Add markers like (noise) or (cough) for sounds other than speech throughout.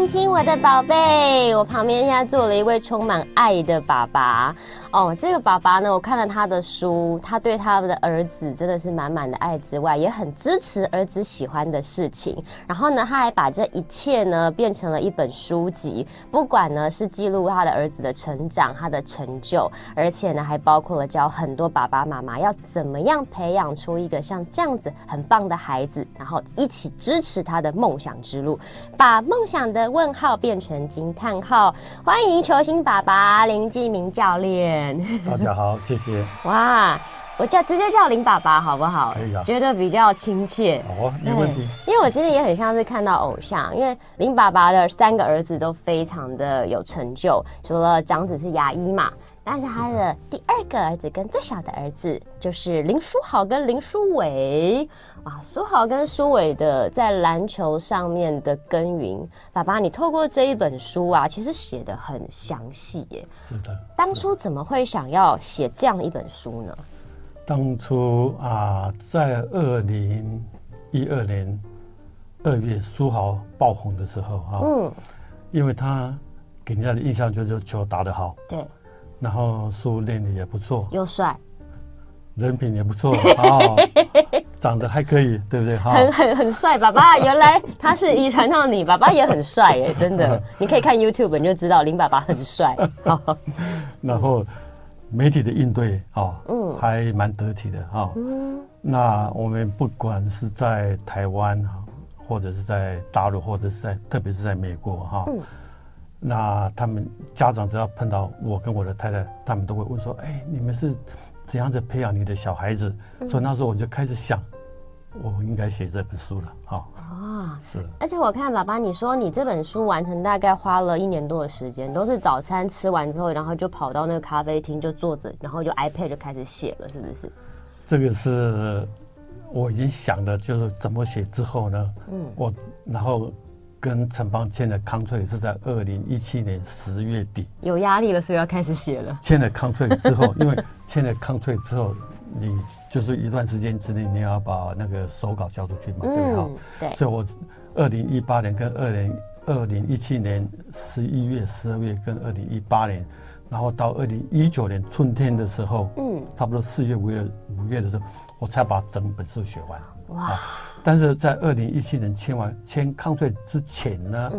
亲亲我的宝贝，我旁边现在坐了一位充满爱的爸爸。哦，这个爸爸呢，我看了他的书，他对他的儿子真的是满满的爱之外，也很支持儿子喜欢的事情。然后呢，他还把这一切呢变成了一本书籍，不管呢是记录他的儿子的成长、他的成就，而且呢还包括了教很多爸爸妈妈要怎么样培养出一个像这样子很棒的孩子，然后一起支持他的梦想之路，把梦想的问号变成惊叹号。欢迎球星爸爸林继明教练。大家好，谢谢。(laughs) 哇，我叫直接叫林爸爸好不好？可以啊，觉得比较亲切。哦，没问题。因为我今天也很像是看到偶像，因为林爸爸的三个儿子都非常的有成就，除了长子是牙医嘛，但是他的第二个儿子跟最小的儿子就是林书豪跟林书纬。啊，书豪跟书伟的在篮球上面的耕耘，爸爸，你透过这一本书啊，其实写的很详细耶。是的。当初怎么会想要写这样一本书呢？当初啊，在二零一二年二月，书豪爆红的时候啊，嗯，因为他给人家的印象就是球打得好，对，然后书练的也不错，又帅。人品也不错啊，(laughs) 长得还可以，对不对？很很很帅，爸爸，(laughs) 原来他是遗传到你，爸爸也很帅哎，(laughs) 真的，你可以看 YouTube 你就知道林爸爸很帅。然后媒体的应对啊，嗯，还蛮得体的哈。嗯，那我们不管是在台湾或者是在大陆，或者是在特别是在美国哈，嗯，那他们家长只要碰到我跟我的太太，他们都会问说，哎，你们是？怎样子培养你的小孩子？所以那时候我就开始想，我应该写这本书了。好啊，是。而且我看爸爸你说你这本书完成大概花了一年多的时间，都是早餐吃完之后，然后就跑到那个咖啡厅就坐着，然后就 iPad 就开始写了，是不是？这个是我已经想的，就是怎么写之后呢？嗯，我然后。跟城邦签的 contract 是在二零一七年十月底，有压力了，所以要开始写了。签了 contract 之后，因为 (laughs) 签了 contract 之后，你就是一段时间之内你要把那个手稿交出去嘛，对不对。所以我二零一八年跟二零二零一七年十一月、十二月跟二零一八年，然后到二零一九年春天的时候，嗯，差不多四月、五月、五月的时候，我才把整本书写完。哇。但是在二零一七年签完签康翠之前呢，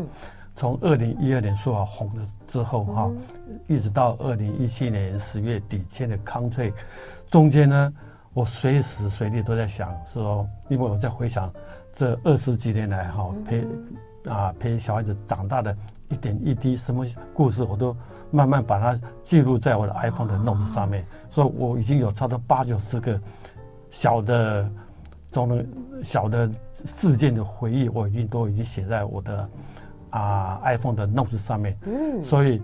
从二零一二年说好红了之后哈，嗯、一直到二零一七年十月底签的康翠，中间呢，我随时随地都在想说，因为我在回想这二十几年来哈陪啊陪小孩子长大的一点一滴什么故事，我都慢慢把它记录在我的 iPhone 的 Note 上面，所以我已经有差不多八九十个小的。中的小的事件的回忆，我已经都已经写在我的啊 iPhone 的 Notes 上面。嗯，所以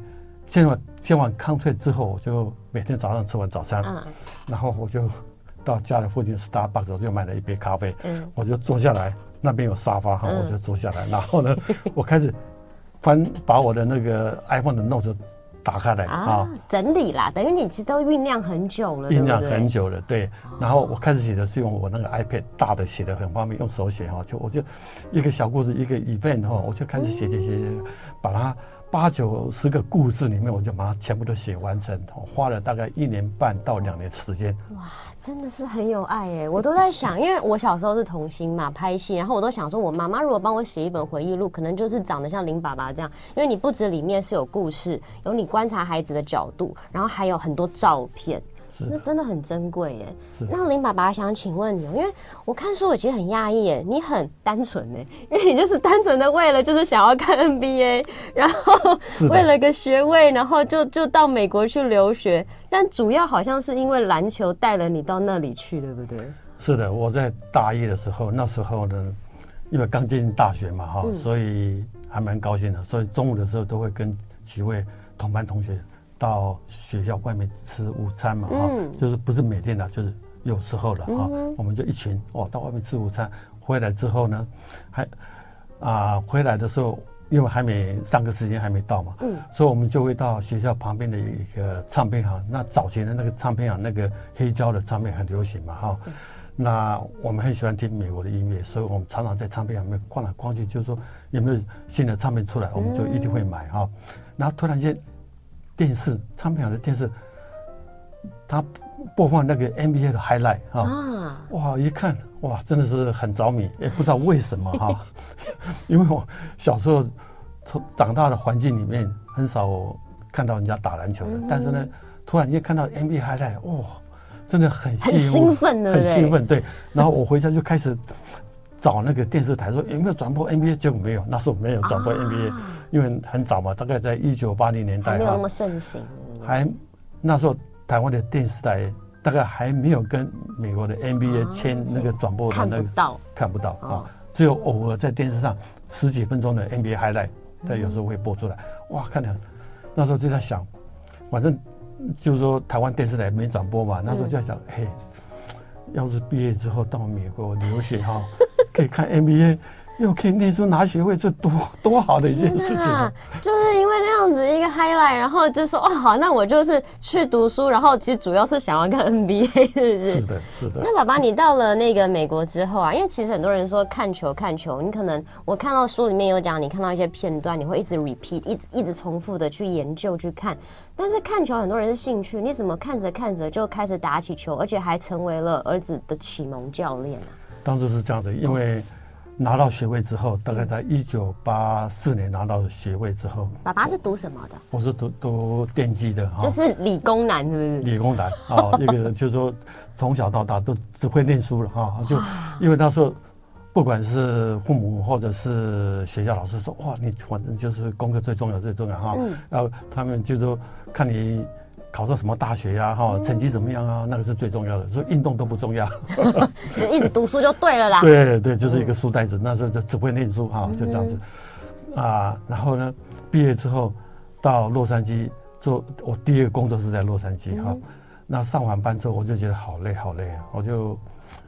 见完见完康翠之后，我就每天早上吃完早餐，嗯，然后我就到家里附近 Starbucks，我就买了一杯咖啡，嗯，我就坐下来，那边有沙发哈，我就坐下来，然后呢，我开始翻把我的那个 iPhone 的 Notes。打开来啊，整理啦，等于你其实都酝酿很久了，酝酿很久了，对。然后我开始写的是用我那个 iPad 大的，写的很方便，用手写哈，就我就一个小故事，一个 event 哈，我就开始写写写写，把它。八九十个故事里面，我就把它全部都写完成，花了大概一年半到两年时间。哇，真的是很有爱耶！我都在想，因为我小时候是童星嘛，拍戏，然后我都想说，我妈妈如果帮我写一本回忆录，可能就是长得像林爸爸这样，因为你不止里面是有故事，有你观察孩子的角度，然后还有很多照片。那真的很珍贵耶。是。那林爸爸想请问你，因为我看书我其实很讶异耶，你很单纯耶，因为你就是单纯的为了就是想要看 NBA，然后为了个学位，然后就就到美国去留学，但主要好像是因为篮球带了你到那里去，对不对？是的，我在大一的时候，那时候呢，因为刚进大学嘛，哈，所以还蛮高兴的，所以中午的时候都会跟几位同班同学。到学校外面吃午餐嘛，哈、嗯，就是不是每天的，就是有时候的哈，我们就一群哦，到外面吃午餐，回来之后呢，还啊回来的时候，因为还没上课时间还没到嘛，嗯，所以我们就会到学校旁边的一个唱片行。那早前的那个唱片行，那个黑胶的唱片很流行嘛，哈，嗯、那我们很喜欢听美国的音乐，所以我们常常在唱片行里面逛来逛去，就是说有没有新的唱片出来，我们就一定会买哈。然后突然间，电视唱片行的电视，它播放那个 NBA 的 highlight 啊，哇，一看哇，真的是很着迷，也不知道为什么哈，(laughs) 因为我小时候从长大的环境里面很少看到人家打篮球的，但是呢，突然间看到 NBA highlight，哇！真的很很兴奋的，很兴奋，对。然后我回家就开始找那个电视台，说有没有转播 NBA，结果没有，那时候没有转播 NBA，因为很早嘛，大概在一九八零年代，还没有那么盛行。还那时候台湾的电视台大概还没有跟美国的 NBA 签那个转播的那个，看不到，看不到啊，只有偶尔在电视上十几分钟的 NBA highlight，它有时候会播出来。哇，看了那时候就在想，反正。就是说，台湾电视台没转播嘛，那时候就在想，嘿、嗯，要是毕业之后到美国留学哈，(laughs) (laughs) 可以看 NBA。又可以念书拿学位，这多 (laughs) 多好的一件事情！啊！就是因为那样子一个 highlight，然后就说哦好，那我就是去读书，然后其实主要是想要看 NBA，是不是？是的，是的。那爸爸，你到了那个美国之后啊，因为其实很多人说看球看球，你可能我看到书里面有讲，你看到一些片段，你会一直 repeat，一直一直重复的去研究去看。但是看球很多人是兴趣，你怎么看着看着就开始打起球，而且还成为了儿子的启蒙教练啊？当初是这样的，因为。拿到学位之后，大概在一九八四年拿到学位之后，爸爸是读什么的？我是读读电机的，就是理工男，是不是？理工男啊，(laughs) 那个就是说从小到大都只会念书了哈，就因为那时候不管是父母或者是学校老师说，哇，你反正就是功课最重要最重要哈，然后他们就说看你。考上什么大学呀？哈，成绩怎么样啊？那个是最重要的，所以运动都不重要，(laughs) 就一直读书就对了啦。对对，就是一个书呆子，那时候就只会念书哈，就这样子啊。然后呢，毕业之后到洛杉矶做，我第一个工作是在洛杉矶哈。那上完班之后，我就觉得好累好累啊，我就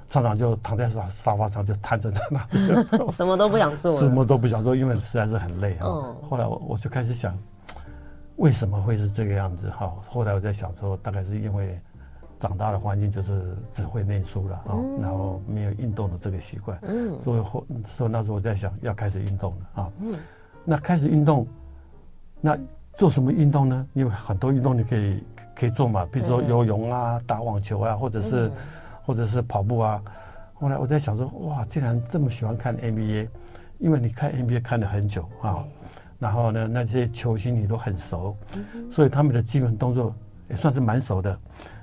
常常就躺在沙沙发上就瘫在那里，(laughs) 什么都不想做，什么都不想做，因为实在是很累啊。后来我我就开始想。为什么会是这个样子？哈，后来我在想说，大概是因为长大的环境就是只会念书了啊，然后没有运动的这个习惯，嗯，所以后所以那时候我在想要开始运动了啊，嗯，那开始运动，那做什么运动呢？因为很多运动你可以可以做嘛，比如说游泳啊、打网球啊，或者是或者是跑步啊。后来我在想说，哇，既然这么喜欢看 NBA，因为你看 NBA 看了很久啊。然后呢，那些球星你都很熟，所以他们的基本动作也算是蛮熟的。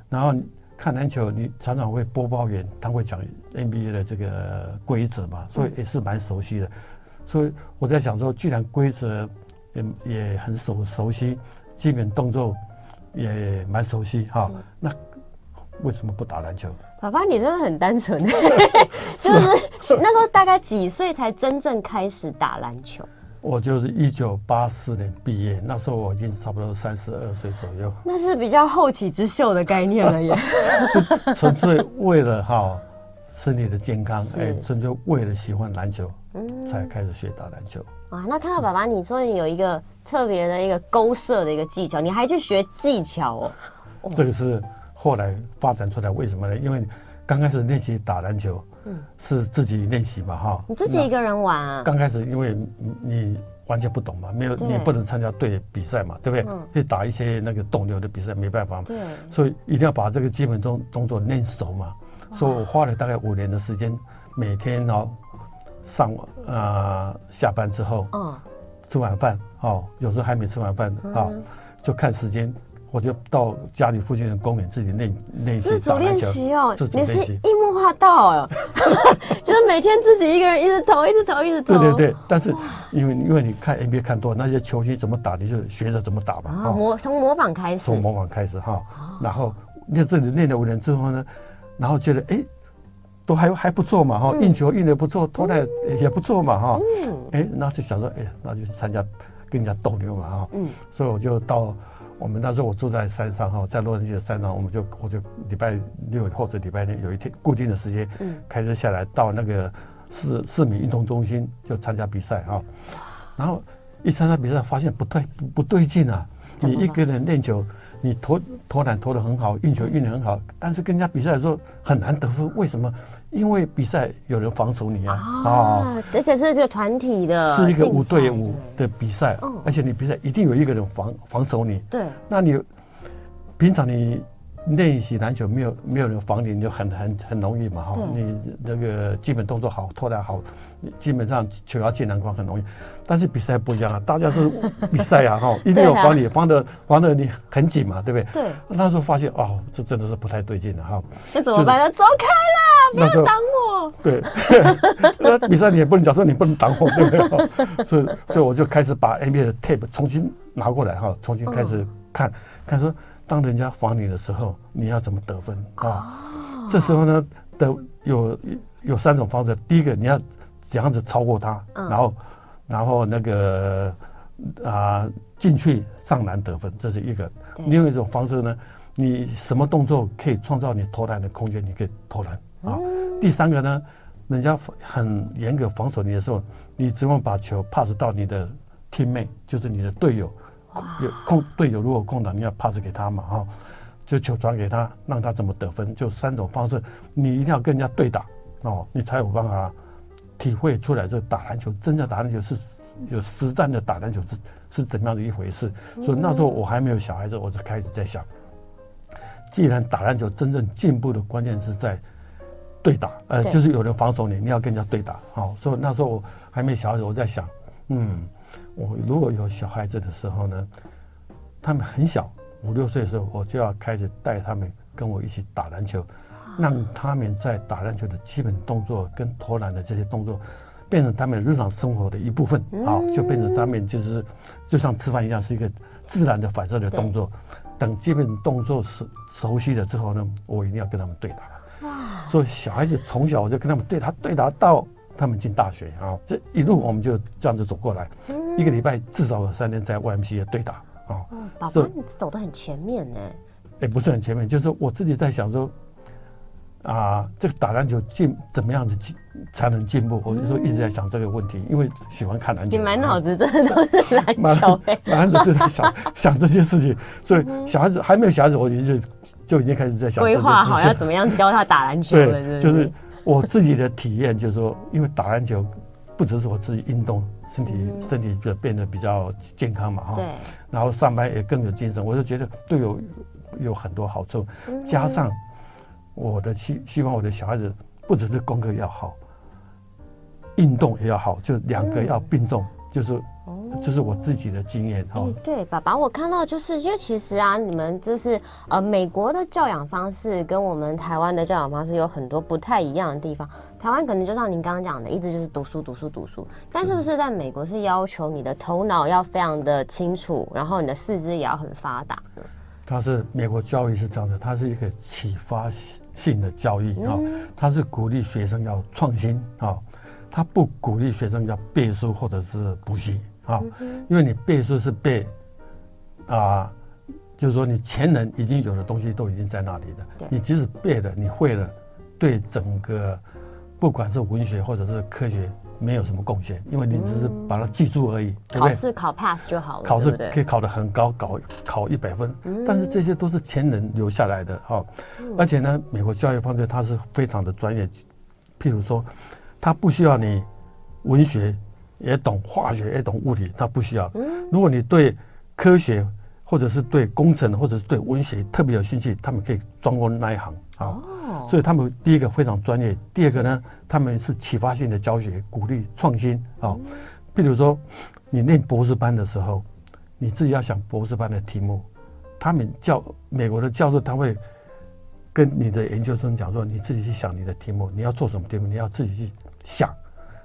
然后看篮球，你常常会播报员他会讲 NBA 的这个规则嘛，所以也是蛮熟悉的。所以我在想说，既然规则也也很熟熟悉，基本动作也蛮熟悉哈，那为什么不打篮球？爸爸，你真的很单纯，(laughs) 就是那时候大概几岁才真正开始打篮球？我就是一九八四年毕业，那时候我已经差不多三十二岁左右。那是比较后起之秀的概念了耶。(laughs) 纯粹为了哈身体的健康，哎，纯粹为了喜欢篮球，嗯，才开始学打篮球。哇，那看到爸爸你说你有一个特别的一个勾射的一个技巧，你还去学技巧哦。这个是后来发展出来，为什么呢？因为刚开始练习打篮球。嗯，是自己练习嘛，哈。你自己一个人玩啊？刚开始因为你完全不懂嘛，没有你不能参加队比赛嘛，对不对？去打一些那个斗牛的比赛，没办法嘛。对。所以一定要把这个基本动动作练熟嘛。所以我花了大概五年的时间，每天哦上啊下班之后，嗯，吃晚饭哦，有时候还没吃完饭啊，就看时间。我就到家里附近的公园自己练练习，自主练习哦，你是樱木花道哦，(laughs) 就是每天自己一个人一直投，一直投，一直投。对对对，但是因为因为你看 NBA 看多，那些球星怎么打，你就学着怎么打嘛。模从模仿开始，从模仿开始哈，然后练这里练了五年之后呢，然后觉得哎，都还还不错嘛哈，运球运的不错，投篮也不错嘛哈，嗯，哎，那就想说哎，那就参加跟人家斗牛嘛哈，嗯，所以我就到。我们那时候我住在山上哈，在洛杉矶的山上，我们就我就礼拜六或者礼拜天有一天固定的时间，开车下来到那个市市民运动中心就参加比赛哈，然后一参加比赛发现不对不不对劲啊，你一个人练球，你投投篮投的很好，运球运的很好，但是跟人家比赛的时候很难得分，为什么？因为比赛有人防守你啊，啊，而且是这个团体的，是一个五对五的比赛，而且你比赛一定有一个人防防守你，对，那你平常你。练习篮球没有没有人防你，你就很很很容易嘛哈。你那个基本动作好，投篮好，基本上球要进篮筐很容易。但是比赛不一样啊，(laughs) 大家是比赛啊哈，(laughs) 一定有防你，防的防的你很紧嘛，对不对？对。那时候发现哦，这真的是不太对劲了哈。那怎么办呢？走开啦，不要挡我。对。(laughs) 那比赛你也不能讲说你不能挡我，对不对？所以所以我就开始把 NBA 的 tape 重新拿过来哈，重新开始看看说。当人家防你的时候，你要怎么得分啊？哦、这时候呢，的有有三种方式。第一个，你要怎样子超过他，嗯、然后然后那个啊进去上篮得分，这是一个。对另外一种方式呢，你什么动作可以创造你投篮的空间，你可以投篮啊。嗯、第三个呢，人家很严格防守你的时候，你只管把球 pass 到你的 teammate，就是你的队友。有空队友如果空档，你要 pass 给他嘛哈，就球传给他，让他怎么得分，就三种方式，你一定要跟人家对打哦，你才有办法体会出来这打篮球，真正打篮球是有实战的打篮球是是怎么样的一回事。所以那时候我还没有小孩子，我就开始在想，既然打篮球真正进步的关键是在对打，呃，就是有人防守你，你要跟人家对打哦。所以那时候我还没小孩子，我在想，嗯。我如果有小孩子的时候呢，他们很小，五六岁的时候，我就要开始带他们跟我一起打篮球，让他们在打篮球的基本动作跟投篮的这些动作，变成他们日常生活的一部分，好，就变成他们就是就像吃饭一样，是一个自然的反射的动作。等基本动作熟熟悉了之后呢，我一定要跟他们对打。哇！所以小孩子从小我就跟他们对打，对打到。他们进大学啊，这一路我们就这样子走过来，嗯、一个礼拜至少有三天在 YMCA 对打啊。嗯，宝宝你走得很前面呢。也不是很前面，就是我自己在想说，啊，这个打篮球进怎么样子进才能进步？我就说一直在想这个问题，因为喜欢看篮球。你满脑子真的都是篮球，(laughs) 满脑子就在想 (laughs) 想这些事情。所以小孩子还没有小孩子，我就就已经开始在想规划好要怎么样教他打篮球了，对，就是。我自己的体验就是说，因为打篮球不只是我自己运动，身体身体就变得比较健康嘛哈。对。然后上班也更有精神，我就觉得都有有很多好处。加上我的希希望我的小孩子不只是功课要好，运动也要好，就两个要并重，就是。哦，这是我自己的经验哈、哦欸。对，爸爸，我看到就是，因为其实啊，你们就是呃，美国的教养方式跟我们台湾的教养方式有很多不太一样的地方。台湾可能就像您刚刚讲的，一直就是读书、读书、读书。但是不是在美国是要求你的头脑要非常的清楚，然后你的四肢也要很发达？它是美国教育是这样的，它是一个启发性的教育啊，它是鼓励学生要创新啊，它不鼓励学生要背书或者是补习。啊，因为你背书是背，啊，就是说你前人已经有的东西都已经在那里了。你即使背了，你会了，对整个不管是文学或者是科学没有什么贡献，因为你只是把它记住而已。嗯、考试考 pass 就好了。考试可以考得很高，考考一百分，嗯、但是这些都是前人留下来的哈。嗯、而且呢，美国教育方式它是非常的专业，譬如说，它不需要你文学。也懂化学，也懂物理，他不需要。如果你对科学，或者是对工程，或者是对文学特别有兴趣，他们可以专攻那一行啊。所以他们第一个非常专业，第二个呢，他们是启发性的教学，鼓励创新啊。比如说，你念博士班的时候，你自己要想博士班的题目，他们教美国的教授他会跟你的研究生讲说，你自己去想你的题目，你要做什么题目，你要自己去想，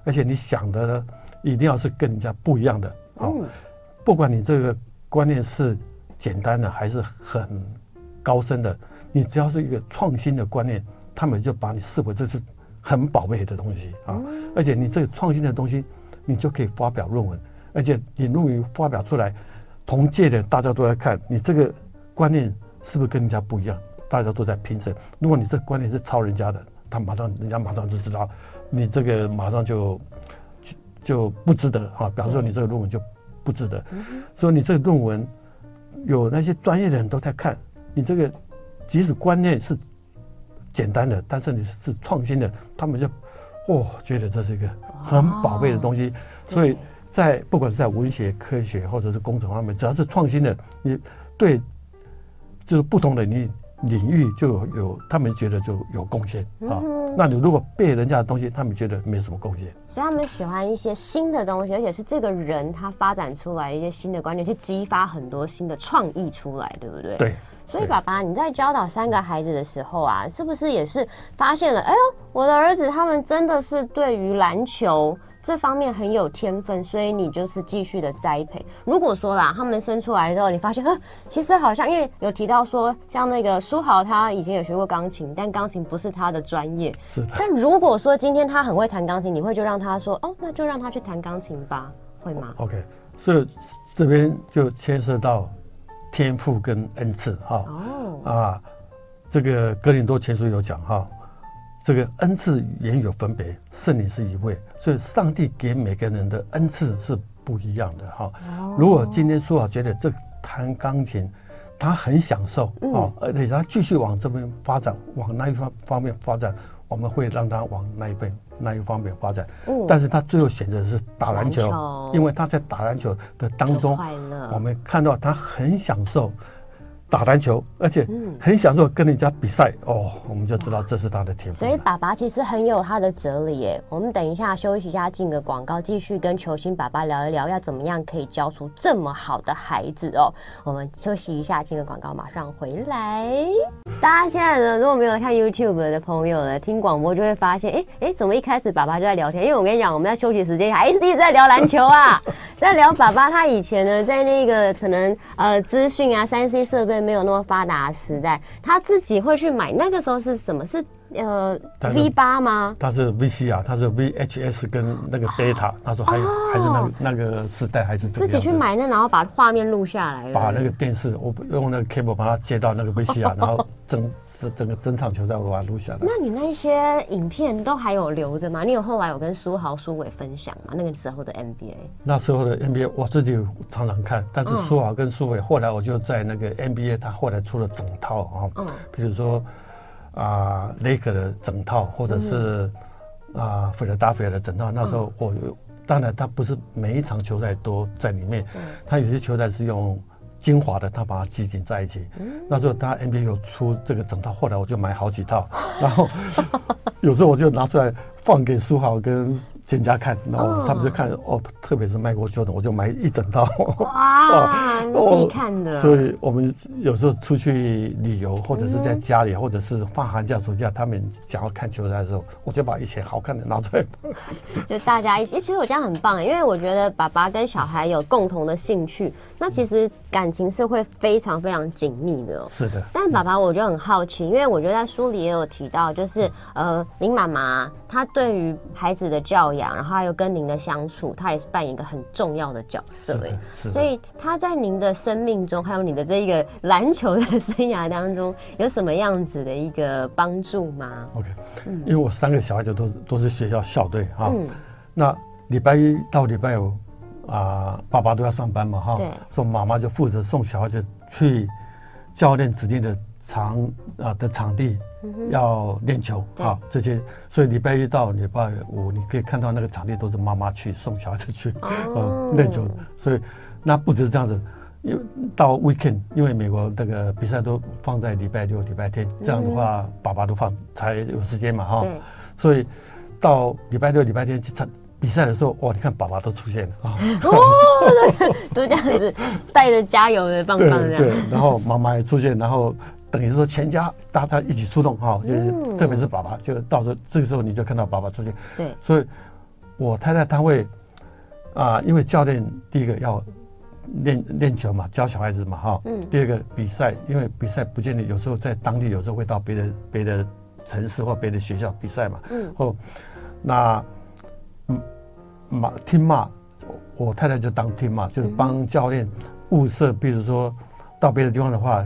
而且你想的呢。一定要是跟人家不一样的啊！不管你这个观念是简单的还是很高深的，你只要是一个创新的观念，他们就把你视为这是很宝贝的东西啊！而且你这个创新的东西，你就可以发表论文，而且你论文发表出来，同届的大家都在看你这个观念是不是跟人家不一样，大家都在评审。如果你这个观念是抄人家的，他马上人家马上就知道你这个马上就。就不值得哈，比方说你这个论文就不值得，所以你这个论文有那些专业的人都在看你这个，即使观念是简单的，但是你是创新的，他们就哦觉得这是一个很宝贝的东西。所以在不管是在文学、科学或者是工程方面，只要是创新的，你对就是不同的你。领域就有，他们觉得就有贡献啊。那你如果背人家的东西，他们觉得没什么贡献。所以他们喜欢一些新的东西，而且是这个人他发展出来一些新的观念，去激发很多新的创意出来，对不对？对。所以爸爸，你在教导三个孩子的时候啊，是不是也是发现了？哎呦，我的儿子他们真的是对于篮球。这方面很有天分，所以你就是继续的栽培。如果说啦，他们生出来之后，你发现，呵，其实好像因为有提到说，像那个书豪，他以前有学过钢琴，但钢琴不是他的专业。是的。但如果说今天他很会弹钢琴，你会就让他说，哦，那就让他去弹钢琴吧，会吗？OK，所以这边就牵涉到天赋跟恩赐哈。哦。啊，这个哥林多前书有讲哈。这个恩赐也有分别，圣灵是一位，所以上帝给每个人的恩赐是不一样的哈。如果今天苏豪觉得这弹钢琴，他很享受啊，而且他继续往这边发展，往那一方方面发展，我们会让他往那一边那一方面发展。但是他最后选择的是打篮球，因为他在打篮球的当中，我们看到他很享受。打篮球，而且很享受跟人家比赛哦，我们就知道这是他的天赋。所以爸爸其实很有他的哲理耶。我们等一下休息一下，进个广告，继续跟球星爸爸聊一聊，要怎么样可以教出这么好的孩子哦。我们休息一下，进个广告，马上回来。大家现在呢，如果没有看 YouTube 的朋友呢，听广播就会发现，哎哎，怎么一开始爸爸就在聊天？因为我跟你讲，我们在休息时间还是 (laughs) 一直在聊篮球啊，在聊爸爸他以前呢，在那个可能呃资讯啊、三 C 设备。没有那么发达的时代，他自己会去买。那个时候是什么？是呃 V 八吗？他是 VCR，他是 VHS 跟那个 Beta。他说还、哦、还是那个那个时代还是自己去买那，然后把画面录下来，把那个电视我用那个 cable 把它接到那个 VCR，(laughs) 然后整。整个整场球赛我把它录下来。那你那些影片都还有留着吗？你有后来有跟书豪、苏伟分享吗？那个时候的 NBA，那时候的 NBA 我自己常常看，但是书豪跟苏伟后来我就在那个 NBA，他后来出了整套啊，嗯，比如说啊雷克的整套，或者是啊菲尔达菲尔的整套。那时候我当然他不是每一场球赛都在里面，他有些球赛是用。精华的，他把它集锦在一起。嗯、那时候他 NBA 有出这个整套，后来我就买好几套，然后 (laughs) 有时候我就拿出来放给书豪跟简家看，然后他们就看哦，哦，特别是迈克尔乔丹，我就买一整套。哇，(laughs) 必看的。所以我们有时候出去旅游，或者是在家里，嗯、或者是放寒假暑假，他们想要看球赛的时候，我就把以前好看的拿出来。(laughs) 就大家一起，其实我这样很棒，因为我觉得爸爸跟小孩有共同的兴趣，那其实感。情是会非常非常紧密的，是的。但爸爸，我就很好奇，因为我觉得在书里也有提到，就是呃，林妈妈她对于孩子的教养，然后还有跟您的相处，他也是扮演一个很重要的角色，哎，所以他在您的生命中，还有你的这一个篮球的生涯当中，有什么样子的一个帮助吗？OK，嗯，因为我三个小孩子都都是学校校队哈，嗯，那礼拜一到礼拜五。啊，爸爸都要上班嘛，哈，所以妈妈就负责送小孩子去教练指定的场啊的场地要练球啊这些，所以礼拜一到礼拜五你可以看到那个场地都是妈妈去送小孩子去呃练球，所以那不只是这样子，因为到 weekend，因为美国那个比赛都放在礼拜六、礼拜天，这样的话爸爸都放才有时间嘛，哈，所以到礼拜六、礼拜天去参。比赛的时候，哇！你看，爸爸都出现了啊！哦，都这样子带着加油的棒棒这样。对，然后妈妈也出现，然后等于是说全家大家一起出动哈，就是特别是爸爸，就到时候这个时候你就看到爸爸出现。对，所以我太太她会啊，因为教练第一个要练练球嘛，教小孩子嘛哈。嗯。第二个比赛，因为比赛不见得有时候在当地，有时候会到别的别的城市或别的学校比赛嘛。嗯。哦，那嗯。骂听骂，我太太就当听骂，就是帮教练物色，比如说到别的地方的话，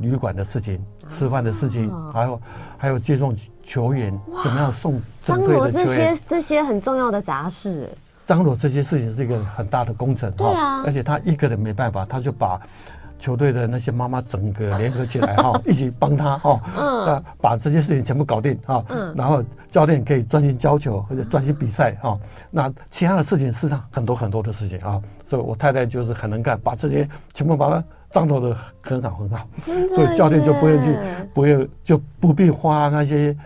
旅馆的事情、吃饭的事情，还有还有接送球员，怎么样送整队的球员，这些这些很重要的杂事。张罗这些事情是一个很大的工程，对啊，而且他一个人没办法，他就把球队的那些妈妈整个联合起来哈，(laughs) 一起帮他哈，嗯，把这些事情全部搞定哈，嗯，然后教练可以专心教球或者专心比赛哈，那其他的事情事实上很多很多的事情啊，所以我太太就是很能干，把这些全部把它张罗得很好很好，所以教练就不用去，不用就不必花那些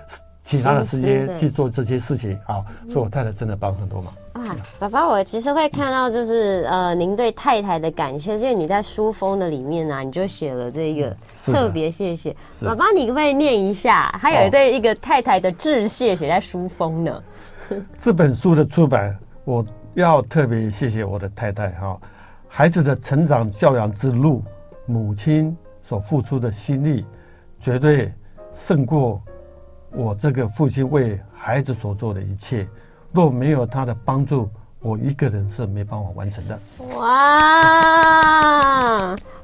其他的时间去做这些事情啊，所以我太太真的帮很多忙。啊，爸爸，我其实会看到，就是呃，您对太太的感谢，因为你在书封的里面呢、啊，你就写了这个特别谢谢。爸爸，你可不可以念一下？还有对一个太太的致谢写在书封呢。(laughs) 这本书的出版，我要特别谢谢我的太太哈，孩子的成长教养之路，母亲所付出的心力，绝对胜过我这个父亲为孩子所做的一切。若没有他的帮助，我一个人是没办法完成的。哇，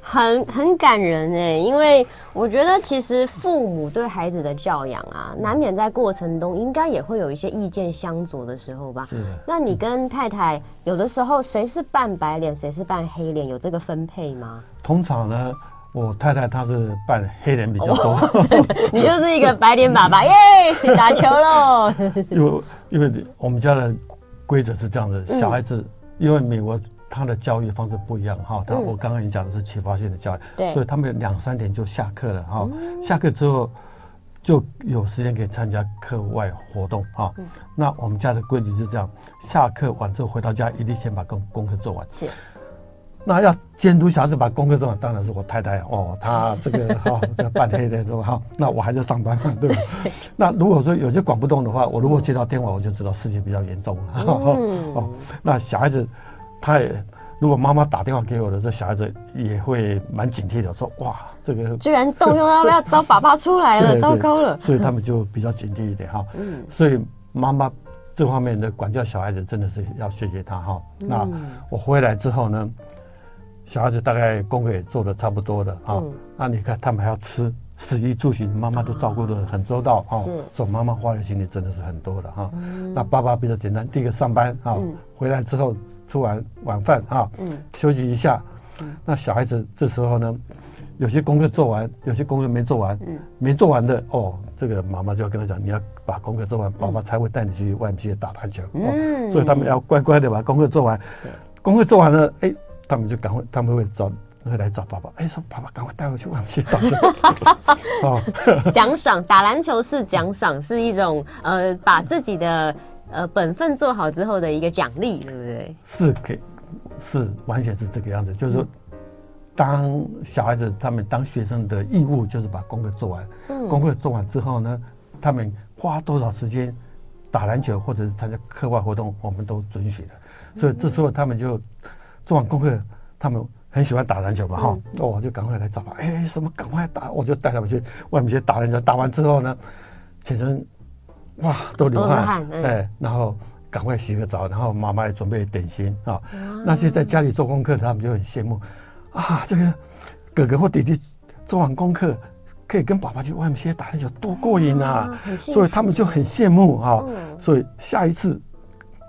很很感人哎，因为我觉得其实父母对孩子的教养啊，难免在过程中应该也会有一些意见相左的时候吧。是。那你跟太太有的时候谁是扮白脸，谁是扮黑脸，有这个分配吗？通常呢。我太太她是扮黑人比较多，(laughs) 你就是一个白脸爸爸耶，打球喽！因为因为我们家的规则是这样的，小孩子因为美国他的教育方式不一样哈，他我刚刚已经讲的是启发性的教育，对，所以他们两三点就下课了哈，下课之后就有时间可以参加课外活动哈。那我们家的规矩是这样，下课完之后回到家一定先把功功课做完。是。那要监督小孩子把功课做完，当然是我太太哦。她这个 (laughs) 哈，这个扮黑的对吧？哈，那我还在上班嘛，对吧？那如果说有些管不动的话，我如果接到电话，我就知道事情比较严重了。嗯、(laughs) 哦，那小孩子他也，如果妈妈打电话给我的，这小孩子也会蛮警惕的，说哇，这个 (laughs) 居然动用到要找爸爸出来了，糟糕了。所以他们就比较警惕一点哈。嗯。所以妈妈这方面的管教小孩子，真的是要谢谢他哈。那我回来之后呢？小孩子大概功课也做的差不多了啊，嗯、那你看他们还要吃，食衣住行，妈妈都照顾的很周到啊，所以妈妈花的心力真的是很多的哈。嗯、那爸爸比较简单，第一个上班啊，嗯、回来之后吃完晚饭啊，嗯、休息一下。嗯、那小孩子这时候呢，有些功课做完，有些功课没做完，嗯、没做完的哦，这个妈妈就要跟他讲，你要把功课做完，爸爸才会带你去外面去打篮球。嗯、所以他们要乖乖的把功课做完，嗯、功课做完了，哎。他们就赶快，他们会找会来找爸爸。哎，说爸爸，赶快带我去玩去打球。(laughs) 哦，奖赏打篮球是奖赏，是一种呃，把自己的呃本分做好之后的一个奖励，对不对？是给，是完全是这个样子。就是说，当小孩子他们当学生的义务就是把功课做完。嗯。功课做完之后呢，他们花多少时间打篮球或者是参加课外活动，我们都准许的。所以这时候他们就。做完功课，他们很喜欢打篮球嘛，哈、嗯，我就赶快来找他。哎，什么赶快打，我就带他们去外面去打篮球。打完之后呢，全身哇都流汗，哎、嗯，然后赶快洗个澡，然后妈妈也准备点心啊。嗯、那些在家里做功课的，他们就很羡慕啊，这个哥哥或弟弟做完功课可以跟爸爸去外面去打篮球，多过瘾啊！嗯、所以他们就很羡慕啊。嗯、所以下一次。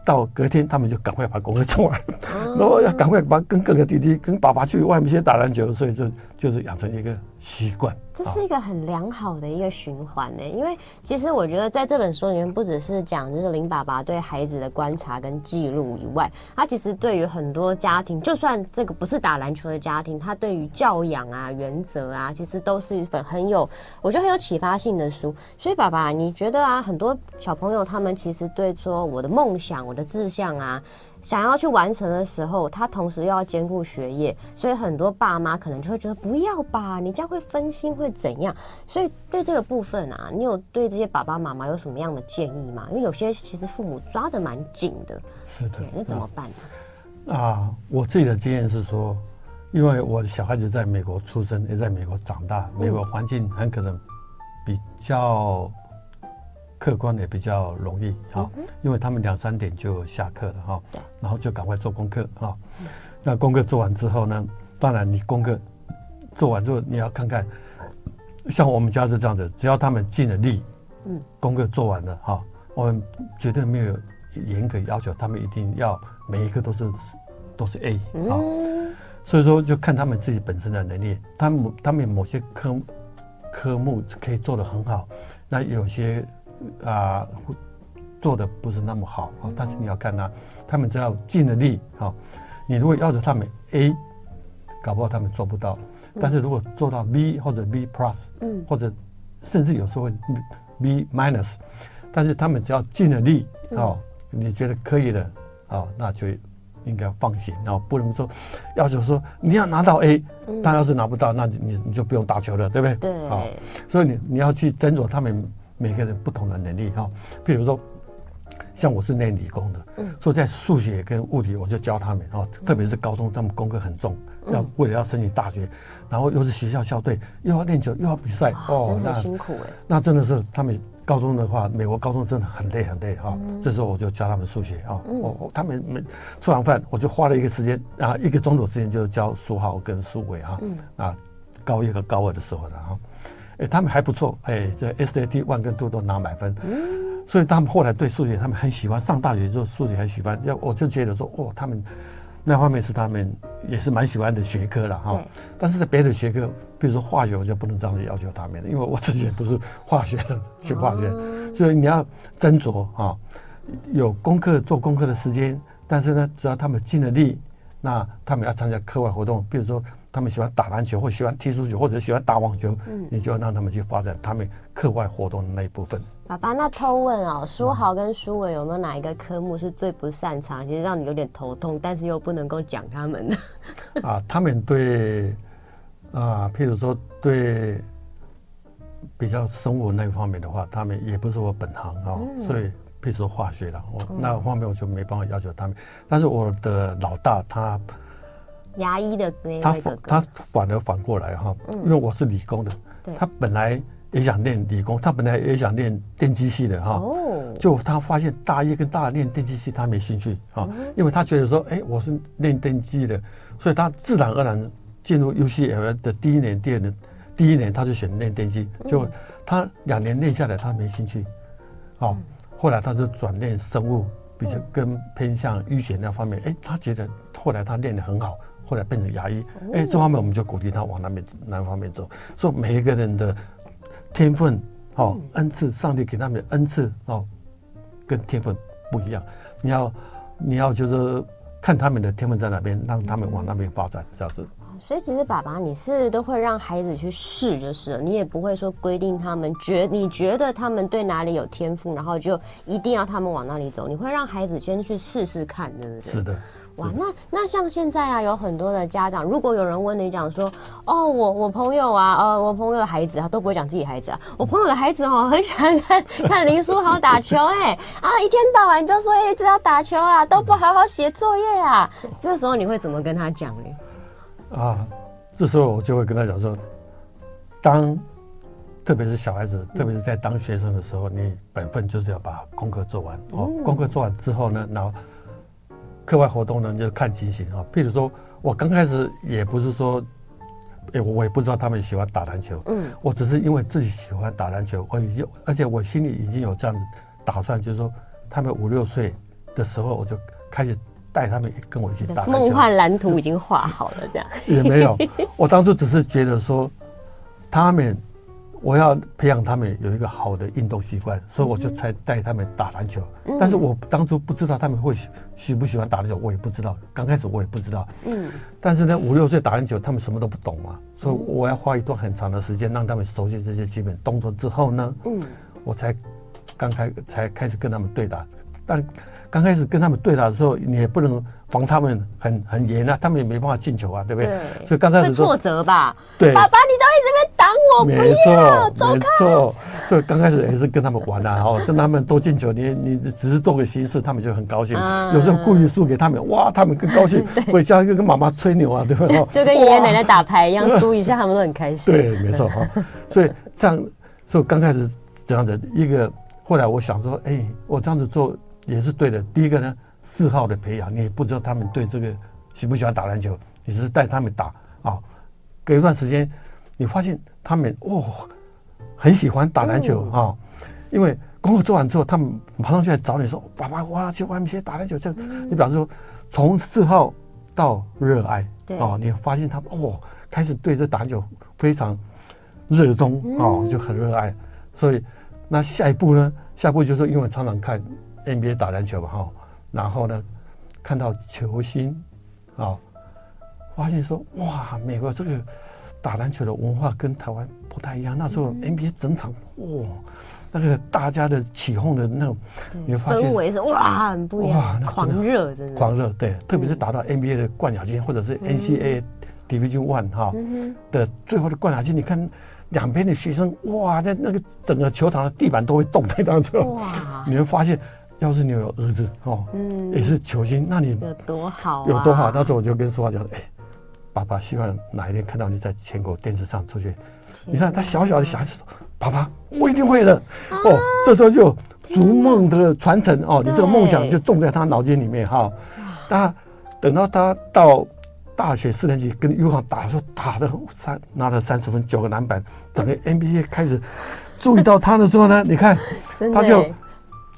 到隔天，他们就赶快把功课做完，嗯、(laughs) 然后要赶快把跟哥哥弟弟、跟爸爸去外面先打篮球，所以就就是养成一个习惯。这是一个很良好的一个循环呢，因为其实我觉得在这本书里面不只是讲就是林爸爸对孩子的观察跟记录以外，他其实对于很多家庭，就算这个不是打篮球的家庭，他对于教养啊、原则啊，其实都是一本很有我觉得很有启发性的书。所以爸爸，你觉得啊，很多小朋友他们其实对说我的梦想、我的志向啊。想要去完成的时候，他同时又要兼顾学业，所以很多爸妈可能就会觉得不要吧，你这样会分心，会怎样？所以对这个部分啊，你有对这些爸爸妈妈有什么样的建议吗？因为有些其实父母抓得蛮紧的，是的，那怎么办呢？啊，我自己的经验是说，因为我的小孩子在美国出生，也在美国长大，美国环境很可能比较。客观也比较容易哈，因为他们两三点就下课了哈，然后就赶快做功课哈。那功课做完之后呢，当然你功课做完之后，你要看看，像我们家是这样子，只要他们尽了力，嗯，功课做完了哈，我们绝对没有严格要求他们一定要每一个都是都是 A 啊。所以说就看他们自己本身的能力，他们他们某些科科目可以做得很好，那有些啊、呃、做的不是那么好啊，但是你要看他，他们只要尽了力啊，你如果要求他们 A，搞不好他们做不到，但是如果做到 B 或者 B plus，嗯，或者甚至有时候会 B minus，但是他们只要尽了力啊，你觉得可以的啊，那就。应该放心，然后不能说要求说你要拿到 A，但要是拿不到，那你你就不用打球了，对不对？对。好，所以你你要去斟酌他们每个人不同的能力哈。譬如说，像我是念理工的，嗯，所以在数学跟物理我就教他们哦，特别是高中他们功课很重，要为了要申请大学，然后又是学校校队，又要练球又要比赛，哦，那辛苦哎。那真的是他们。高中的话，美国高中真的很累很累哈。嗯、这时候我就教他们数学啊，我、嗯、他们每吃完饭，我就花了一个时间啊，一个钟头时间就教书号跟书尾哈。嗯、啊，高一和高二的时候的哈，哎，他们还不错，哎，这 SAT one 跟 two 都拿满分。嗯、所以他们后来对数学他们很喜欢，上大学之后数学很喜欢。要我就觉得说，哦，他们。那方面是他们也是蛮喜欢的学科了哈，但是在别的学科，比如说化学，我就不能这样子要求他们了，因为我自己也不是化学的学化学，所以你要斟酌啊，有功课做功课的时间，但是呢，只要他们尽了力，那他们要参加课外活动，比如说他们喜欢打篮球，或喜欢踢足球，或者喜欢打网球，你就要让他们去发展他们课外活动的那一部分。爸爸，那偷问哦，书豪跟书伟有没有哪一个科目是最不擅长，其实让你有点头痛，但是又不能够讲他们的？(laughs) 啊，他们对啊，譬如说对比较生物那方面的话，他们也不是我本行啊，嗯、所以譬如说化学了，我、嗯、那方面我就没办法要求他们。但是我的老大他牙医的那他反他反而反过来哈，因为我是理工的，嗯、他本来。也想练理工，他本来也想练电机系的哈，哦，就他发现大一跟大二练电机系他没兴趣啊，因为他觉得说，哎，我是练电机的，所以他自然而然进入 UCL 的第一年、第二年，第一年他就选练电机，就他两年练下来他没兴趣，好，后来他就转练生物，比较跟偏向医学那方面，哎，他觉得后来他练得很好，后来变成牙医，哎，这方面我们就鼓励他往那边那方面走，所以每一个人的。天分，哦，恩赐，上帝给他们的恩赐，哦，跟天分不一样。你要，你要就是看他们的天分在哪边，让他们往那边发展，这样子。所以其实爸爸，你是都会让孩子去试，就是了，你也不会说规定他们觉，你觉得他们对哪里有天赋，然后就一定要他们往那里走。你会让孩子先去试试看，对不对？是的。哇，那那像现在啊，有很多的家长，如果有人问你讲说，哦，我我朋友啊，呃，我朋友的孩子啊，都不会讲自己孩子啊，我朋友的孩子哦，很喜欢看看林书豪打球，哎，(laughs) 啊，一天到晚就说一直要打球啊，都不好好写作业啊，(laughs) 这时候你会怎么跟他讲呢？啊，这时候我就会跟他讲说，当特别是小孩子，特别是在当学生的时候，你本分就是要把功课做完哦，功课做完之后呢，然后。课外活动呢，就看情形啊。譬如说，我刚开始也不是说，哎，我也不知道他们喜欢打篮球。嗯，我只是因为自己喜欢打篮球，我已经，而且我心里已经有这样子打算，就是说，他们五六岁的时候，我就开始带他们跟我一起打。梦幻蓝图已经画好了，这样。也没有，我当初只是觉得说，他们。我要培养他们有一个好的运动习惯，所以我就才带他们打篮球。嗯、但是我当初不知道他们会喜不喜欢打篮球，我也不知道。刚开始我也不知道。嗯。但是呢，五六岁打篮球，他们什么都不懂嘛，所以我要花一段很长的时间让他们熟悉这些基本动作之后呢，嗯，我才刚开才开始跟他们对打。但刚开始跟他们对打的时候，你也不能。防他们很很严啊，他们也没办法进球啊，对不对？对，所以刚开始挫折吧。对，爸爸，你都一直在挡我，没错，走开。没错，所以刚开始也是跟他们玩啊，哈，跟他们多进球，你你只是做个形式，他们就很高兴。嗯、有时候故意输给他们，哇，他们更高兴，(laughs) 回家就跟妈妈吹牛啊，对不对？(laughs) 就跟爷爷奶奶打牌一样，输一下他们都很开心。(laughs) 对，没错哈。所以这样，所以刚开始这样的一个，后来我想说，哎，我这样子做也是对的。第一个呢。嗜好的培养，你也不知道他们对这个喜不喜欢打篮球，你只是带他们打啊。隔一段时间，你发现他们哦很喜欢打篮球啊，因为功课做完之后，他们马上就来找你说：“爸爸，我要去外面去打篮球。”这你表示说，从嗜好到热爱，对哦，你发现他哦，开始对这打篮球非常热衷哦，就很热爱。所以那下一步呢？下一步就是因为常常看 NBA 打篮球嘛哈，然后呢，看到球星啊、哦，发现说哇，美国这个打篮球的文化跟台湾不太一样。那时候 NBA 整场哇。那个大家的起哄的那种，你会发现氛围是哇，很不一样，哇，那狂热真的，狂热对，特别是打到 NBA 的冠亚军或者是 NCAA Division One 哈的最后的冠亚军，你看两边的学生哇，在那个整个球场的地板都会动那当时，哇，你会发现，要是你有儿子哦，嗯，也是球星，那你有多好，有多好？那时候我就跟说话讲，哎，爸爸希望哪一天看到你在全国电视上出现，你看他小小的小孩子说。爸爸，我一定会的。哦，这时候就逐梦的传承哦，你这个梦想就种在他脑筋里面哈。他等到他到大学四年级跟 UConn 打的时候，打的三拿了三十分，九个篮板，整个 NBA 开始注意到他的时候呢，(laughs) 你看他就。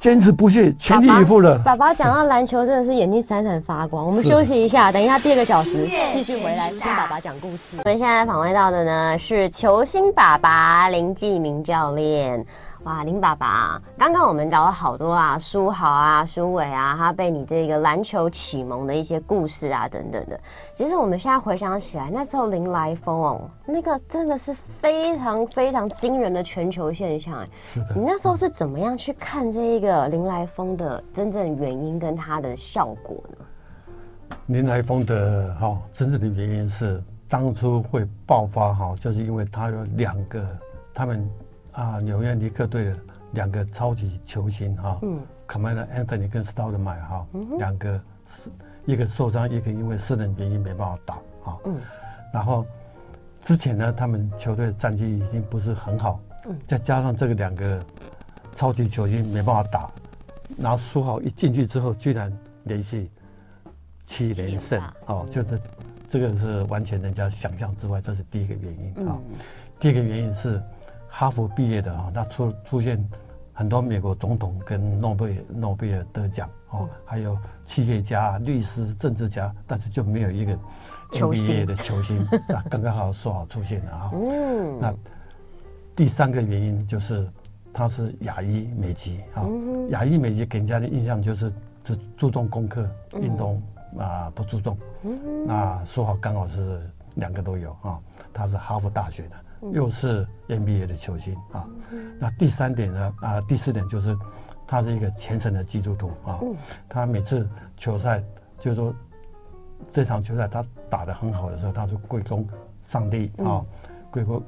坚持不懈，全力以赴了。爸爸讲到篮球，真的是眼睛闪闪发光。我们休息一下，等一下第二个小时继续回来听爸爸讲故事。我们现在访问到的呢是球星爸爸林继明教练。哇，林爸爸，刚刚我们聊了好多啊，书豪啊，书伟啊，他被你这个篮球启蒙的一些故事啊，等等的。其实我们现在回想起来，那时候林来疯哦，那个真的是非常非常惊人的全球现象哎。是的。你那时候是怎么样去看这一个林来疯的真正原因跟它的效果呢？林来疯的哈，真正的原因是当初会爆发哈，就是因为他有两个他们。啊，纽约尼克队的两个超级球星哈，嗯，Carmelo Anthony 跟 Stoudemire 哈，两个是一个受伤，一个因为私人原因没办法打啊，嗯，然后之前呢，他们球队的战绩已经不是很好，嗯，再加上这个两个超级球星没办法打，然后苏豪一进去之后，居然连续七连胜，哦，就是这个是完全人家想象之外，这是第一个原因啊，第二个原因是。哈佛毕业的啊，他出出现很多美国总统跟诺贝尔诺贝尔得奖哦，还有企业家、律师、政治家，但是就没有一个 NBA 的球星，(laughs) 那刚刚好说好出现了啊。嗯。那第三个原因就是他是亚裔美籍啊，亚裔美籍给人家的印象就是只注重功课、运动啊不注重。那说好刚好是两个都有啊，他是哈佛大学的。又是 NBA 的球星啊，那第三点呢啊，第四点就是，他是一个虔诚的基督徒啊。他每次球赛，就是说这场球赛他打得很好的时候，他就归功上帝啊，归功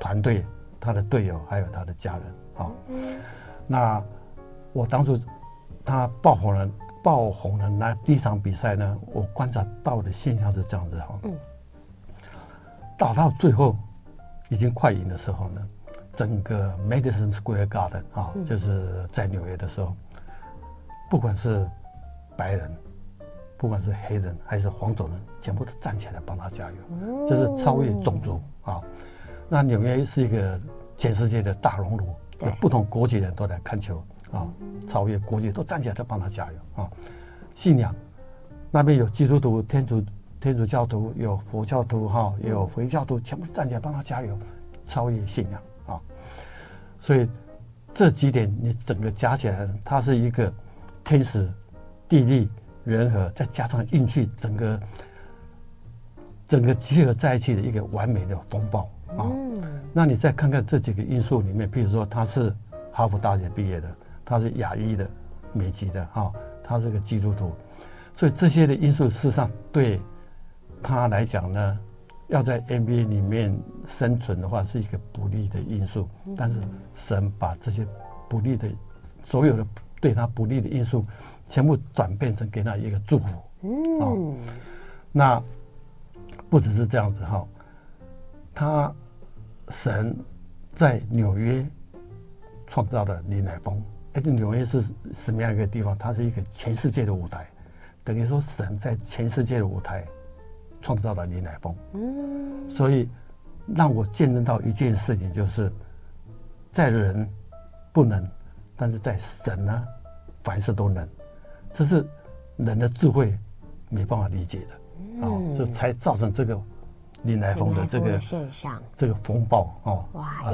团队、他的队友还有他的家人啊。那我当初他爆红了，爆红了那第一场比赛呢，我观察到的现象是这样子哈，打到最后。已经快赢的时候呢，整个 Madison Square Garden 啊，就是在纽约的时候，不管是白人，不管是黑人还是黄种人，全部都站起来帮他加油，就是超越种族啊。那纽约是一个全世界的大熔炉，有不同国籍的人都来看球啊，超越国籍都站起来都帮他加油啊。信仰那边有基督徒、天主。天主教徒有佛教徒哈，也有回教徒，全部站起来帮他加油，超越信仰啊！所以这几点你整个加起来，它是一个天时、地利、人和，再加上运气，整个整个结合在一起的一个完美的风暴啊！那你再看看这几个因素里面，譬如说他是哈佛大学毕业的，他是亚裔的美籍的啊，他是个基督徒，所以这些的因素事实上对。他来讲呢，要在 NBA 里面生存的话，是一个不利的因素。但是神把这些不利的、所有的对他不利的因素，全部转变成给他一个祝福。嗯，哦，那不只是这样子哈，他神在纽约创造了李乃峰。哎，这纽约是什么样一个地方？它是一个全世界的舞台，等于说神在全世界的舞台。创造了林来疯，嗯，所以让我见证到一件事情，就是在人不能，但是在神呢，凡事都能，这是人的智慧没办法理解的。哦，这才造成这个林来峰的这个现象，这个风暴哦。哇！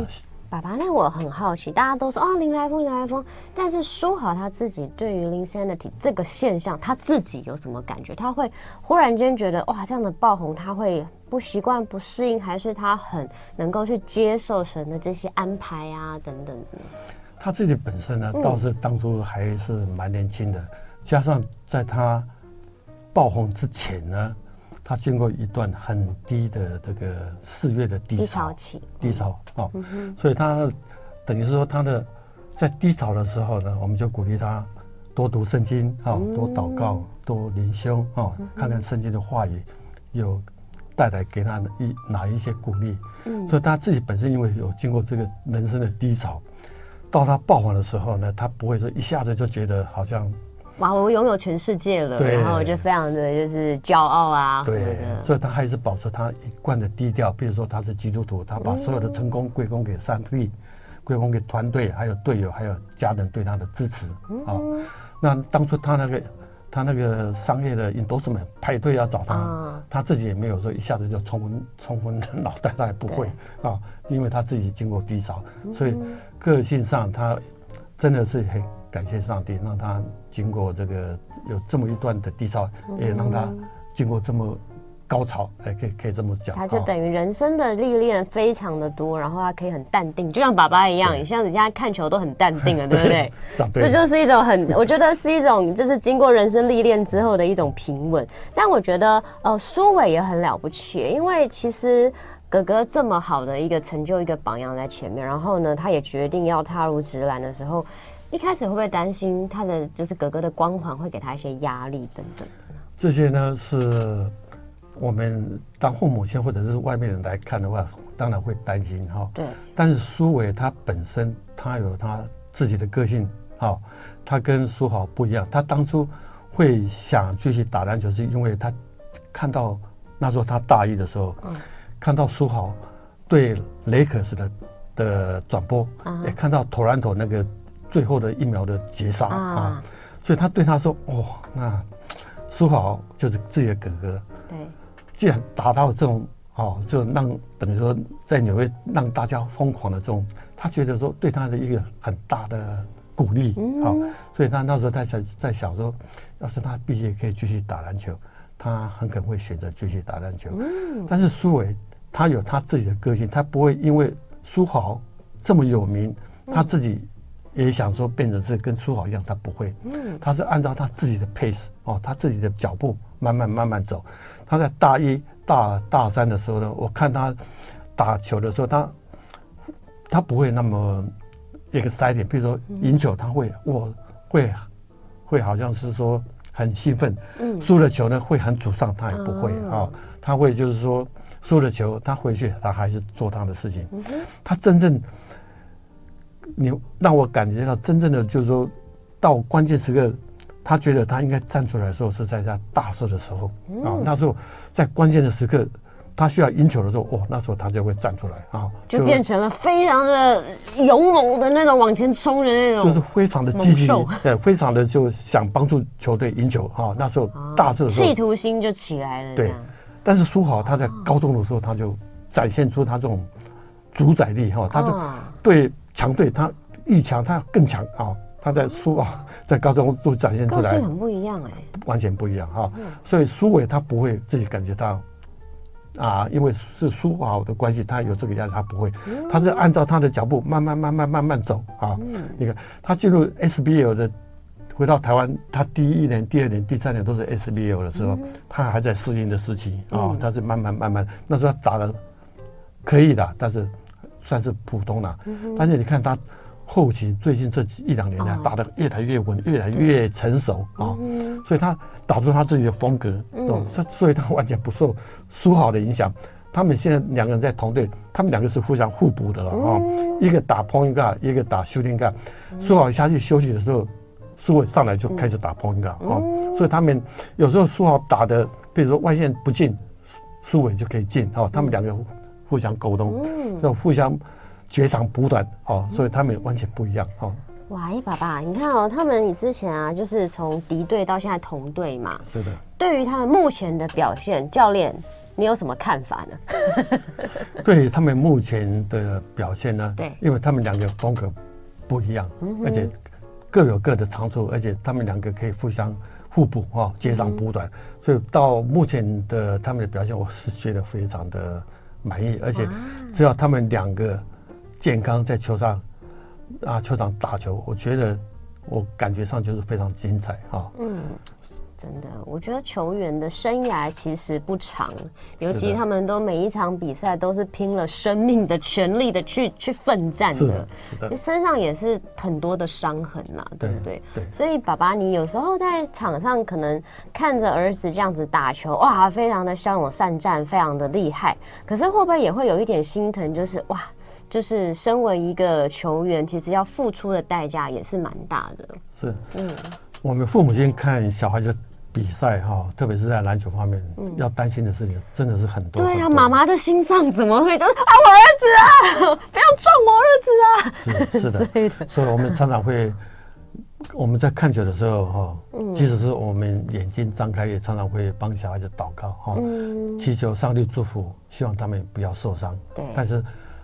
爸爸，那我很好奇，大家都说哦，林来疯，林来疯。但是书豪他自己对于 Linsanity 这个现象，他自己有什么感觉？他会忽然间觉得哇，这样的爆红，他会不习惯、不适应，还是他很能够去接受神的这些安排啊等等的？他自己本身呢，倒是当初还是蛮年轻的，嗯、加上在他爆红之前呢。他经过一段很低的这个四月的低潮，期，低潮哦，嗯、所以他等于是说他的在低潮的时候呢，我们就鼓励他多读圣经啊，多祷告，多灵修啊，嗯、看看圣经的话语有带来给他一哪一些鼓励。嗯、所以他自己本身因为有经过这个人生的低潮，到他爆发的时候呢，他不会说一下子就觉得好像。哇！我拥有全世界了，然后我就非常的就是骄傲啊，对，所以他还是保持他一贯的低调。比如说他是基督徒，他把所有的成功归功给上帝，归功给团队，还有队友，还有家人对他的支持啊。那当初他那个他那个商业的 endorsement 排队要找他，嗯、他自己也没有说一下子就冲昏冲昏脑袋，他也不会对啊，因为他自己经过低潮，所以个性上他真的是很。感谢上帝，让他经过这个有这么一段的低潮，也让他经过这么高潮，哎，可以可以这么讲。他就等于人生的历练非常的多，然后他可以很淡定，就像爸爸一样，对像人家看球都很淡定了，(laughs) 对不对？这就是一种很，我觉得是一种就是经过人生历练之后的一种平稳。但我觉得呃，苏伟也很了不起，因为其实哥哥这么好的一个成就，一个榜样在前面，然后呢，他也决定要踏入直男的时候。一开始会不会担心他的就是哥哥的光环会给他一些压力等等？这些呢，是我们当父母亲或者是外面人来看的话，当然会担心哈。对。但是苏伟他本身他有他自己的个性，哈，他跟苏豪不一样。他当初会想继续打篮球，是因为他看到那时候他大一的时候，嗯，看到苏豪对雷克斯的的转播，也看到托兰托那个。最后的一秒的绝杀啊，啊，所以他对他说：“哦，那书豪就是自己的哥哥。对，既然达到这种哦，就让等于说在纽约让大家疯狂的这种，他觉得说对他的一个很大的鼓励啊，嗯、所以他那时候他在在想说，要是他毕业可以继续打篮球，他很可能会选择继续打篮球。嗯，但是苏伟他有他自己的个性，他不会因为书豪这么有名，他自己。也想说变成是跟书豪一样，他不会，他是按照他自己的 pace 哦，他自己的脚步慢慢慢慢走。他在大一、大大三的时候呢，我看他打球的时候，他他不会那么一个塞点，比如说赢球，他会我会会好像是说很兴奋，输了球呢会很沮丧，他也不会啊，他会就是说输了球，他回去他还是做他的事情，他真正。你让我感觉到真正的就是说，到关键时刻，他觉得他应该站出来的时候是在他大事的时候啊。那时候在关键的时刻，他需要赢球的时候，哦，那时候他就会站出来啊，就变成了非常的勇猛的那种往前冲的那种，就是非常的积极，对，非常的就想帮助球队赢球啊。那时候大事的时候，企图心就起来了。对，但是苏豪他在高中的时候，他就展现出他这种主宰力哈，他就对。强队他愈强，他更强啊！他在苏啊，在高中都展现出来，个性很不一样哎，完全不一样哈。所以苏伟他不会自己感觉到啊，因为是苏豪的关系，他有这个压力，他不会，他是按照他的脚步慢慢慢慢慢慢走啊。你看他进入 SBL 的，回到台湾，他第一年、第二年、第三年都是 SBL 的时候，他还在适应的时期啊，他是慢慢慢慢，那时候打的可以的，但是。算是普通了，但是你看他后期最近这一两年来打得越来越稳，越来越成熟啊，所以他打出他自己的风格，哦，所以他完全不受苏豪的影响。他们现在两个人在同队，他们两个是互相互补的了啊，一个打 point guard，一个打 shooting guard。书豪下去休息的时候，苏伟上来就开始打 point guard 啊，所以他们有时候苏豪打的，比如说外线不进，苏伟就可以进啊，他们两个。互相沟通，要互相截长补短，哦，所以他们完全不一样，哦。哇，哎，爸爸，你看哦，他们你之前啊，就是从敌对到现在同队嘛。是的。对于他们目前的表现，教练，你有什么看法呢？(laughs) (laughs) 对他们目前的表现呢？对，因为他们两个风格不一样，嗯、而且各有各的长处，而且他们两个可以互相互补哈，截长补短，嗯、所以到目前的他们的表现，我是觉得非常的满意，而且只要他们两个健康在球上啊，球场打球，我觉得我感觉上就是非常精彩啊。嗯。真的，我觉得球员的生涯其实不长，尤其他们都每一场比赛都是拼了生命的全力的去去奋战的，其实身上也是很多的伤痕呐，对不对？对。所以爸爸，你有时候在场上可能看着儿子这样子打球，哇，非常的骁勇善战，非常的厉害。可是会不会也会有一点心疼？就是哇，就是身为一个球员，其实要付出的代价也是蛮大的。是，嗯，我们父母亲看小孩子。比赛哈，特别是在篮球方面，嗯、要担心的事情真的是很多。对啊，妈妈的心脏怎么会就是啊，我儿子啊，(laughs) 不要撞我儿子啊！是是的，(laughs) 的所以我们常常会，我们在看球的时候哈，嗯、即使是我们眼睛张开，也常常会帮小孩子祷告哈，嗯、祈求上帝祝福，希望他们不要受伤。对，但是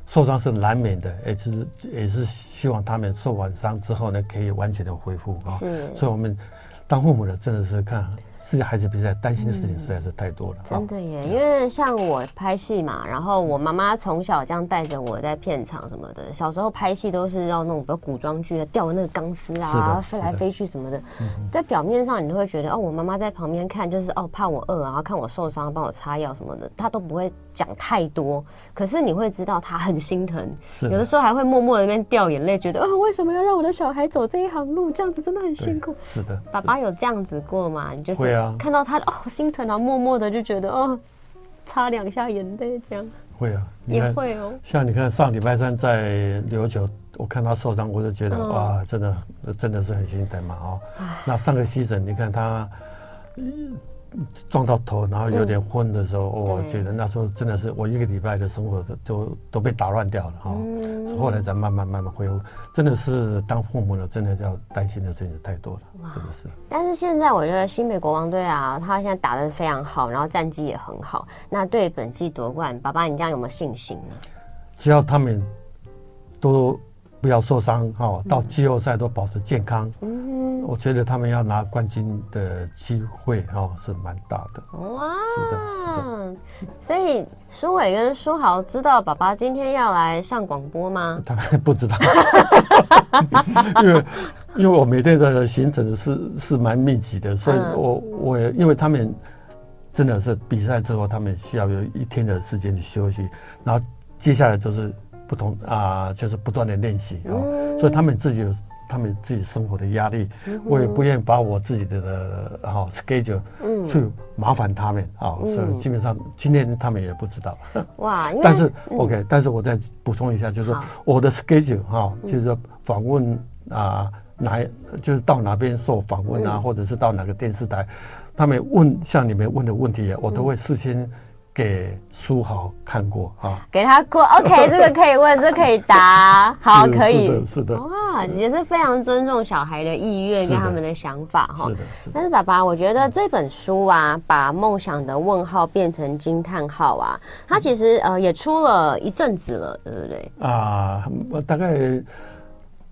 受伤是难免的，也是也是希望他们受完伤之后呢，可以完全的恢复啊。是，所以我们。当父母的真的是看自己孩子比赛，担心的事情实在是太多了。真的耶，因为像我拍戏嘛，然后我妈妈从小这样带着我在片场什么的，小时候拍戏都是要那种比较古装剧，吊那个钢丝啊，飞来飞去什么的。在表面上你都会觉得哦，我妈妈在旁边看，就是哦怕我饿，然后看我受伤，帮我擦药什么的，她都不会讲太多。可是你会知道他很心疼，有的时候还会默默的那边掉眼泪，觉得哦为什么要让我的小孩走这一行路？这样子真的很辛苦。是的，爸爸有这样子过吗？你就是。看到他哦，心疼然后，默默的就觉得哦，擦两下眼泪这样。会啊，也会哦。像你看上礼拜三在琉球，我看他受伤，我就觉得、嗯、哇，真的真的是很心疼嘛哦。那上个西诊，你看他。撞到头，然后有点昏的时候，嗯、我觉得那时候真的是我一个礼拜的生活都都都被打乱掉了哈。嗯、后来再慢慢慢慢恢复，真的是当父母的真的要担心的事情太多了，真的是。但是现在我觉得新北国王队啊，他现在打的非常好，然后战绩也很好。那对本季夺冠，爸爸你这样有没有信心呢？只要他们都。不要受伤哈，到季后赛都保持健康。嗯，我觉得他们要拿冠军的机会哈是蛮大的。哇，是的，是的。所以舒伟跟书豪知道爸爸今天要来上广播吗？他们不知道，(laughs) 因为因为我每天的行程是是蛮密集的，所以我我也因为他们真的是比赛之后，他们需要有一天的时间去休息，然后接下来就是。不同啊，就是不断的练习啊，嗯、所以他们自己有他们自己生活的压力，嗯、我也不愿意把我自己的哈 schedule 去麻烦他们啊，嗯、所以基本上今天他们也不知道。(laughs) 哇，但是、嗯、OK，但是我再补充一下，就是我的 schedule 哈好，就是说访问啊哪就是到哪边受访问啊，嗯、或者是到哪个电视台，他们问像你们问的问题，我都会事先。给书豪看过啊，给他过，(laughs) OK，这个可以问，这可以答，(laughs) 好，可以，是的，是的，哇，也是非常尊重小孩的意愿跟他们的想法哈。是的，是的。但是爸爸，我觉得这本书啊，把梦想的问号变成惊叹号啊，它其实呃也出了一阵子了，对不对？啊，大概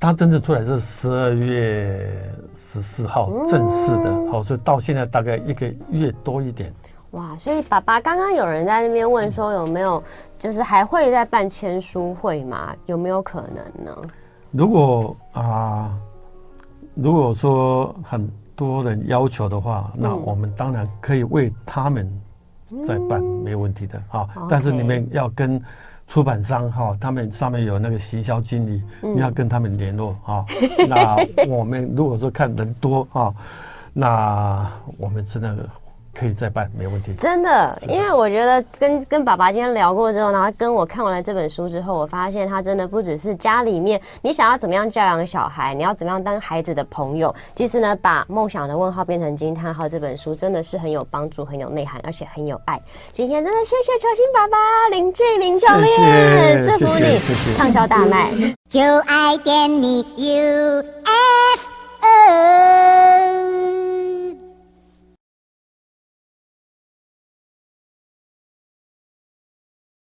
它真正出来是十二月十四号正式的，好，所以到现在大概一个月多一点。哇，所以爸爸刚刚有人在那边问说有没有，就是还会再办签书会吗？有没有可能呢？如果啊、呃，如果说很多人要求的话，嗯、那我们当然可以为他们再办，嗯、没问题的啊。Okay 但是你们要跟出版商哈，他们上面有那个行销经理，嗯、你要跟他们联络啊。(laughs) 那我们如果说看人多啊，那我们真的。可以再办，没问题。真的，因为我觉得跟跟爸爸今天聊过之后，然后跟我看完了这本书之后，我发现他真的不只是家里面你想要怎么样教养小孩，你要怎么样当孩子的朋友。其实呢，把梦想的问号变成惊叹号这本书真的是很有帮助、很有内涵，而且很有爱。今天真的谢谢球星爸爸林俊霖教练，祝福你畅销大卖，就爱点你 UFO。